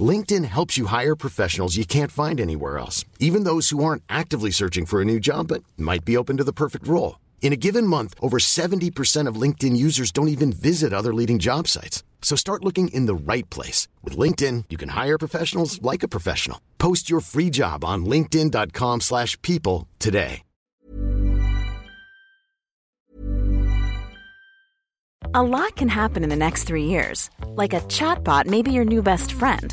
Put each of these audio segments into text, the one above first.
LinkedIn helps you hire professionals you can't find anywhere else, even those who aren't actively searching for a new job but might be open to the perfect role. In a given month, over 70% of LinkedIn users don't even visit other leading job sites. So start looking in the right place. With LinkedIn, you can hire professionals like a professional. Post your free job on linkedin.com slash people today. A lot can happen in the next three years. Like a chatbot may be your new best friend.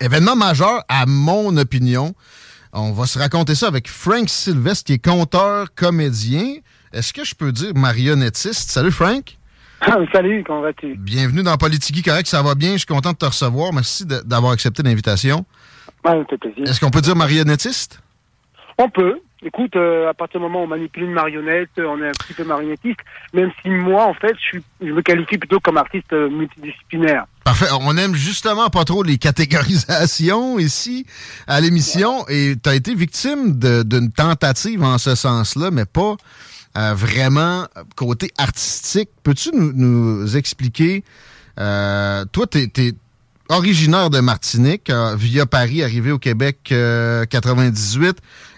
Événement majeur, à mon opinion. On va se raconter ça avec Frank Sylvestre, qui est conteur, comédien. Est-ce que je peux dire marionnettiste? Salut, Frank. Salut, comment vas-tu? Bienvenue dans Politique Correct, ça va bien. Je suis content de te recevoir. Merci d'avoir accepté l'invitation. Ouais, plaisir. Est-ce qu'on peut dire marionnettiste? On peut. Écoute, euh, à partir du moment où on manipule une marionnette, on est un petit peu marionnettiste, même si moi, en fait, je, suis, je me qualifie plutôt comme artiste euh, multidisciplinaire. Parfait. On aime justement pas trop les catégorisations ici à l'émission et tu été victime d'une tentative en ce sens-là, mais pas euh, vraiment côté artistique. Peux-tu nous, expliquer, euh, toi, tu originaire de Martinique, euh, via Paris, arrivé au Québec euh, 98.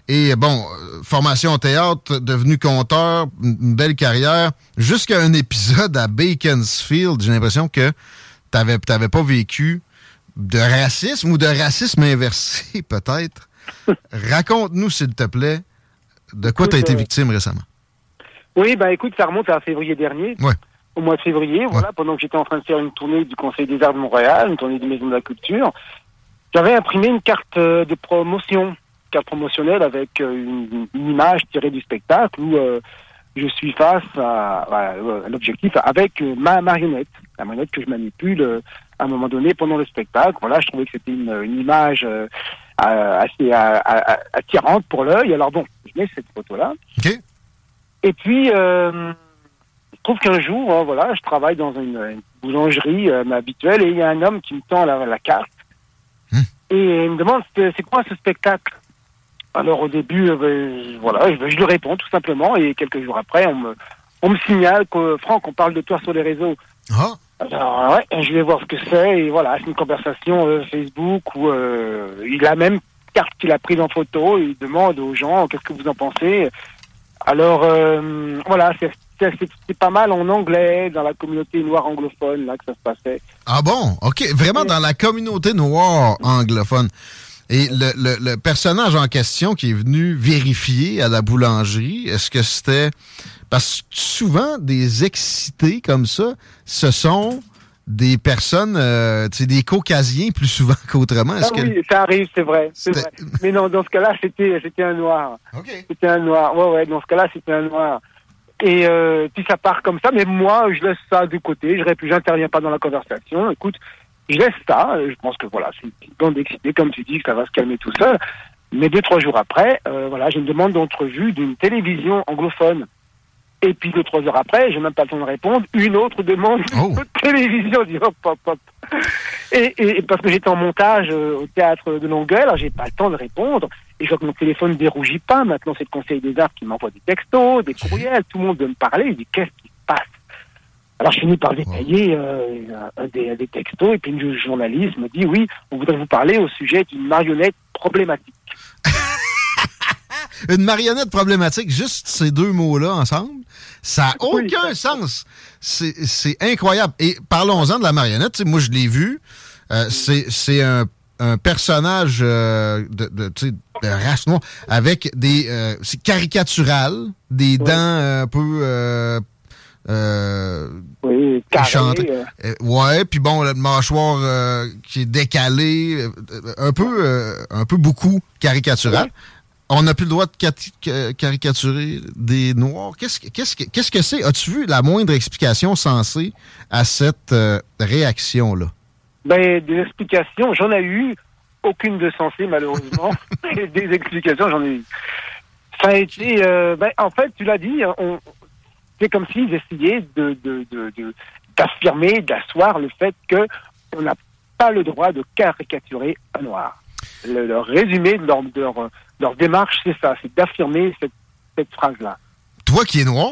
Et bon, euh, formation au théâtre, devenu conteur, une une belle carrière, jusqu'à un épisode à Baconsfield. J'ai l'impression que t'avais t'avais pas vécu de racisme ou de racisme inversé, peut-être. Raconte-nous, s'il te plaît, de quoi tu as été euh, victime récemment. Oui, bah écoute, ça remonte à février dernier. Ouais. Au mois de février, voilà, pendant que j'étais en train de faire une tournée du Conseil des Arts de Montréal, une tournée du Maison de la Culture, j'avais imprimé une carte euh, de promotion, carte promotionnelle avec euh, une, une image tirée du spectacle où euh, je suis face à, à- à l'objectif avec euh, ma marionnette, la marionnette que je manipule euh, à un moment donné pendant le spectacle. Voilà, je trouvais que c'était une, une image euh, assez attirante pour l'œil. Alors bon, je mets cette photo-là. OK. Et puis, euh, se trouve qu'un jour, hein, voilà, je travaille dans une, une boulangerie euh, habituelle et il y a un homme qui me tend la, la carte et il me demande c'est quoi ce spectacle? Alors au début, euh, ben, je- voilà, je, je lui réponds tout simplement et quelques jours après, on me, on me signale que Franck, on parle de toi sur les réseaux. Ah. Alors ouais, je vais voir ce que c'est et voilà, c'est une conversation euh, Facebook où euh, il a même carte qu'il a prise en photo et il demande aux gens qu'est-ce que vous en pensez. Alors euh, voilà, c'est pas mal en anglais dans la communauté noire anglophone là que ça se passait. Ah bon? OK. Vraiment dans la communauté noire anglophone. Et le, le- le personnage en question qui est venu vérifier à la boulangerie, est-ce que c'était... Parce que souvent, des excités comme ça, ce sont des personnes, euh, tu sais, des caucasiens plus souvent qu'autrement. Ah que... oui, ça arrive, c'est vrai, vrai. Mais non, dans ce cas-là, c'était c'était un noir. C'était un noir. Ouais, ouais, dans ce cas-là, c'était un noir. Et euh, puis ça part comme ça, mais moi, je laisse ça de côté. Je j'interviens pas dans la conversation. Écoute, je laisse ça. euh, Je pense que voilà, c'est une bande d'excités, comme tu dis, que ça va se calmer tout seul. Mais deux, trois jours après, euh, voilà, j'ai une demande d'entrevue d'une télévision anglophone. Et puis deux, trois heures après, j'ai même pas le temps de répondre, une autre demande de télévision. Je dis hop, hop, hop. Et, et- et parce que j'étais en montage euh, au théâtre de Longueuil, alors j'ai pas le temps de répondre. Et je vois que mon téléphone ne dérougit pas. Maintenant, c'est le Conseil des arts qui m'envoie des textos, des courriels. Tout le monde veut me parler. Il dit qu'est-ce qui se passe Alors, je finis par détailler euh, des, des, textos. Et puis, une journaliste me dit oui, on voudrait vous parler au sujet d'une marionnette problématique. une marionnette problématique, juste ces deux mots-là ensemble, ça n'a aucun sens. C'est incroyable. Et parlons-en de la marionnette. moi, je l'ai vu. Euh, c'est un, un, personnage euh, de, de, de, race noire avec des... Euh, c'est caricatural, des dents un peu... Euh, oui, carré, ouais, puis bon, le mâchoire qui est décalé, un peu, un peu beaucoup caricatural. On n'a plus le droit de caricaturer des Noirs. Qu'est-ce -ce, que c'est? As-tu vu la moindre explication sensée à cette euh, réaction-là? Ben, des explications, j'en ai eu. Aucune de sensée, malheureusement. des explications, j'en ai eu. Ça a été... Euh, ben, en fait, tu l'as dit, c'est comme s'ils essayaient de, d'affirmer, d'asseoir le fait qu'on n'a pas le droit de caricaturer un noir. Le, résumé de leur, de leur leur démarche, c'est ça, c'est d'affirmer cette, cette phrase-là. Toi qui es noir,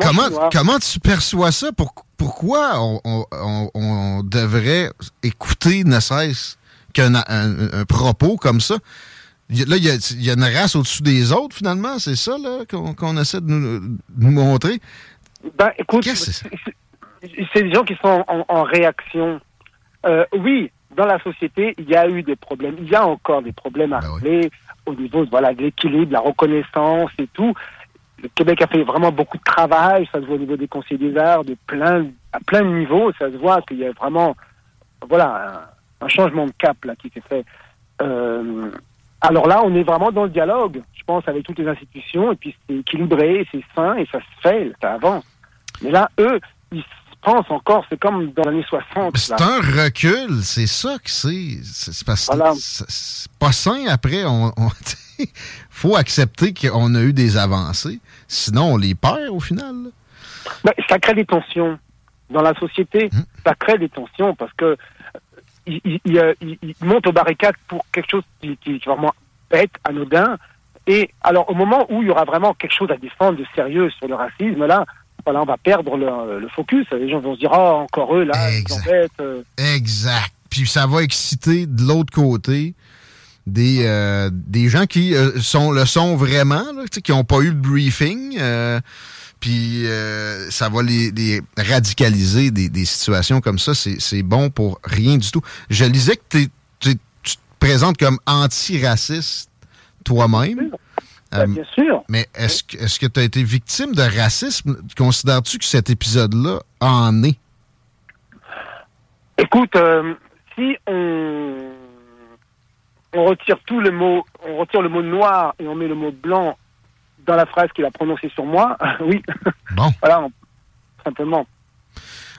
comment, comment tu perçois ça? pourquoi on, on, on, devrait écouter ne cesse qu'un un, propos comme ça? Là, il y, a, y a, une race au-dessus des autres, finalement, c'est ça qu'on essaie de nous, nous, montrer? Ben, écoute, c'est? des gens qui sont en, en réaction. Euh, oui, dans la société, il y a eu des problèmes. Il y a encore des problèmes à ben régler au niveau voilà, de l'équilibre, de la reconnaissance et tout. Le Québec a fait vraiment beaucoup de travail, ça se voit au niveau des conseils des arts, de plein, à plein de niveaux, ça se voit qu'il y a vraiment voilà, un, changement de cap là, qui s'est fait. Euh, alors là, on est vraiment dans le dialogue, je pense, avec toutes les institutions, et puis c'est équilibré, c'est sain, et ça se fait, ça avance. Mais là, eux, ils pense encore, c'est comme dans les années 60. C'est un recul, c'est ça que c'est. C'est pas sain après. On, faut accepter qu'on a eu des avancées. Sinon, on les perd au final. Ben, ça crée des tensions dans la société. Hum. Ça crée des tensions parce que il, il, monte aux barricades pour quelque chose qui, qui est vraiment bête, anodin. Et alors, au moment où il y aura vraiment quelque chose à défendre de sérieux sur le racisme, là, voilà, on va perdre le, focus. Les gens vont se dire, ah, encore eux, là, exact. Euh. Exact. Puis ça va exciter de l'autre côté des, euh, des gens qui euh, sont le sont vraiment, qui n'ont pas eu le briefing. Puis ça va les, radicaliser des, situations comme ça. C'est bon pour rien du tout. Je lisais que tu te présentes comme antiraciste toi-même. Ben, euh, bien sûr. Mais est-ce que est-ce que tu as été victime de racisme? Considères-tu que cet épisode-là en est? Écoute, euh, si on, on retire tout le mot, on retire le mot noir et on met le mot blanc dans la phrase qu'il a prononcée sur moi, oui. Bon. voilà, simplement.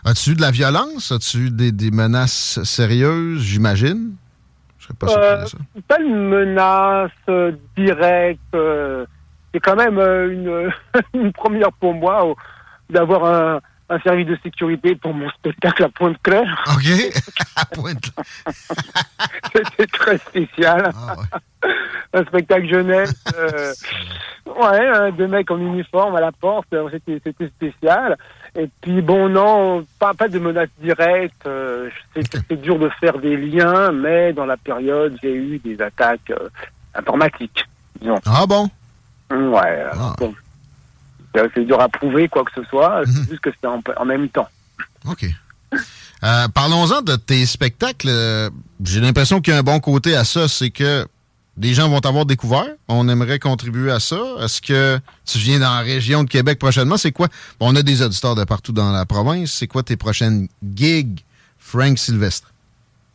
As-tu eu de la violence? As-tu eu des, des menaces sérieuses, j'imagine? pas euh, Pas une menace euh, directe. Euh, c'est quand même une, une, première pour moi d'avoir un, un, service de sécurité pour mon spectacle à Pointe-Claire. OK. à Pointe C'était très spécial. Ah, un spectacle jeunesse. ouais, deux mecs en uniforme à la porte. C'était spécial. Et puis bon, non, pas, pas de menace directe. Euh, c'est dur de faire des liens, mais dans la période, j'ai eu des attaques euh, informatiques. Disons. Ah bon? Ouais. Ah. C'est dur à prouver quoi que ce soit. C'est mhm. juste que c'était en, en, même temps. OK. Euh, Parlons-en de tes spectacles. J'ai l'impression qu'il y a un bon côté à ça, c'est que des gens vont t'avoir découvert. On aimerait contribuer à ça. Est-ce que tu viens dans la région de Québec prochainement? C'est quoi? on a des auditeurs de partout dans la province. C'est quoi tes prochaines gigs, Frank Sylvestre?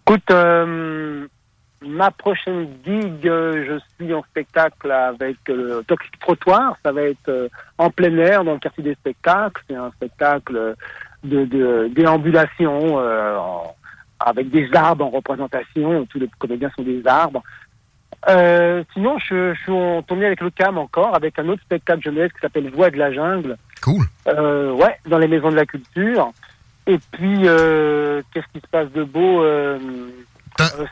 Écoute, euh, ma prochaine gig, euh, je suis en spectacle avec euh, Toxic Trottoir. Ça va être en plein air dans le quartier des spectacles. C'est un spectacle de, déambulation avec des arbres en représentation. Tous les comédiens sont des arbres. Euh, sinon, je, je, suis en tournée avec le CAM encore, avec un autre spectacle jeunesse qui s'appelle Voix de la jungle. Cool. Euh, ouais, dans les maisons de la culture. Et puis, euh, qu'est-ce qui se passe de beau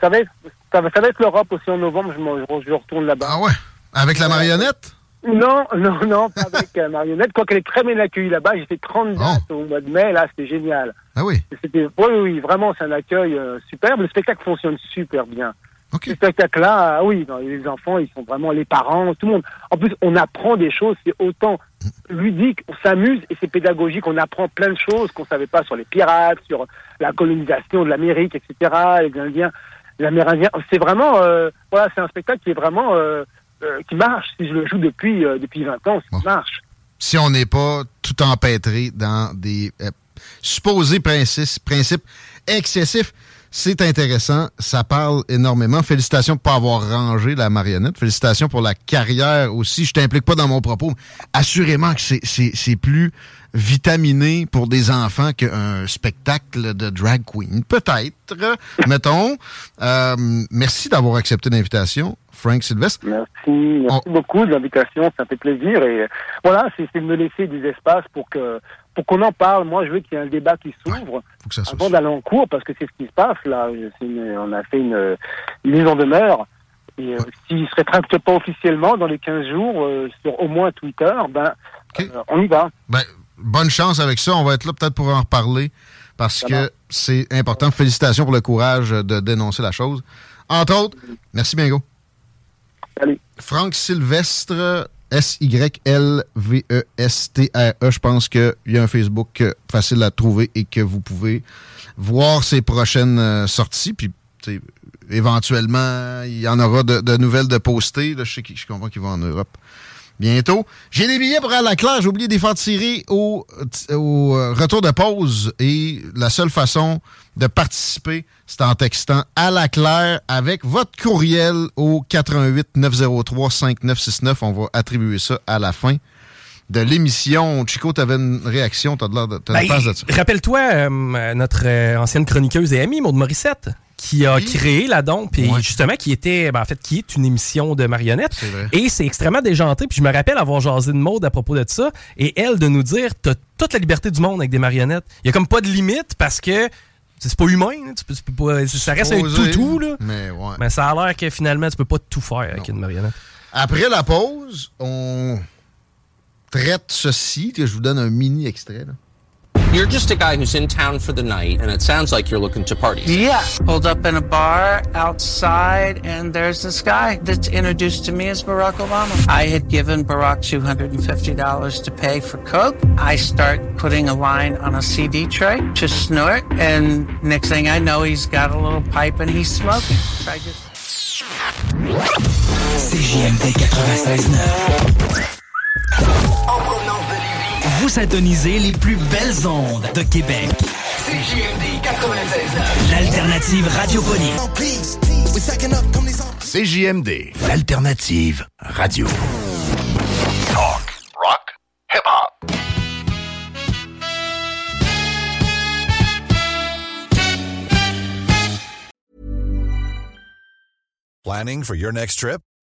ça, va être, ça va, ça va être l'Europe aussi en novembre, je, je retourne là-bas. Ah ouais? Avec la marionnette? Non, non, non, pas avec la marionnette. Quoi qu'elle est très bien accueillie là-bas, j'ai fait 30 dates au mois de mai, là, c'était génial. Ah oui? C'était, oui, oui, vraiment, c'est un accueil superbe. Le spectacle fonctionne super bien. Ce spectacle-là, ah oui, les enfants, ils sont vraiment les parents, tout le monde. En plus, on apprend des choses, c'est autant ludique, on s'amuse et c'est pédagogique. On apprend plein de choses qu'on savait pas sur les pirates, sur la colonisation de l'Amérique, etc. Les Indiens, les Amérindiens. C'est vraiment, euh, voilà, c'est un spectacle qui est vraiment euh, euh, qui marche. Si je le joue depuis depuis 20 ans, ça marche. Si on n'est pas tout empêtré dans des supposés principes, principes excessifs. C'est intéressant, ça parle énormément. Félicitations pour avoir rangé la marionnette. Félicitations pour la carrière aussi. Je t'implique pas dans mon propos. Assurément que c'est plus vitaminé pour des enfants qu'un spectacle de drag queen. Peut-être, mettons. Euh, merci d'avoir accepté l'invitation. Frank Sylvestre. Merci, merci beaucoup de l'invitation, ça fait plaisir. Et voilà, c'est de me laisser des espaces pour que pour qu'on en parle. Moi, je veux qu'il y ait un débat qui s'ouvre avant d'aller en cours, parce que c'est ce qui se passe là. on a fait une, mise en demeure. Et euh, s'il ne se rétracte pas officiellement dans les 15 jours euh, sur au moins Twitter, ben, euh, on y va. Ben, bonne chance avec ça. On va être là peut-être pour en reparler parce que c'est important. Félicitations pour le courage de dénoncer la chose. Entre autres, merci Bingo. Salut. Franck Sylvestre, S-Y-L-V-E-S-T-R-E. Je pense qu'il y a un Facebook euh, facile à trouver et que vous pouvez voir ses prochaines euh, sorties. Puis, éventuellement, il y en aura de, nouvelles de poster. je, comprends qu'il va en Europe bientôt. J'ai des billets pour aller à la Claire. J'ai oublié de les faire tirer au, au euh, retour de pause. Et la seule façon de participer, c'est en textant à la Claire avec votre courriel au 88 903 5969. On va attribuer ça à la fin de l'émission. Chico, tu avais une réaction, tu as l'air de, ben, de ça. Rappelle-toi euh, notre euh, ancienne chroniqueuse et amie, Maude Morissette qui a créé la Don, puis justement qui était, ben, en fait, qui est une émission de marionnettes. Et c'est extrêmement déjanté. Puis je me rappelle avoir jasé de mode à propos de ça, et elle de nous dire, t'as toute la liberté du monde avec des marionnettes. Il y a comme pas de limite parce que c'est pas humain, ça reste un toutou, là. Mais, ouais. mais ça a l'air que finalement, tu peux pas tout faire avec une marionnette. Après la pause, on traite ceci, que je vous donne un mini extrait. Là. You're just a guy who's in town for the night, and it sounds like you're looking to party. Yeah. Pulled up in a bar outside, and there's this guy that's introduced to me as Barack Obama. I had given Barack $250 to pay for Coke. I start putting a line on a CD tray to snort, and next thing I know, he's got a little pipe and he's smoking. So I just. CJMD 96.9 vous syntonisez les plus belles ondes de Québec. CJMD 96 L'alternative radiophonique. CJMD, l'alternative radio. Talk, rock, hip-hop. Planning for your next trip?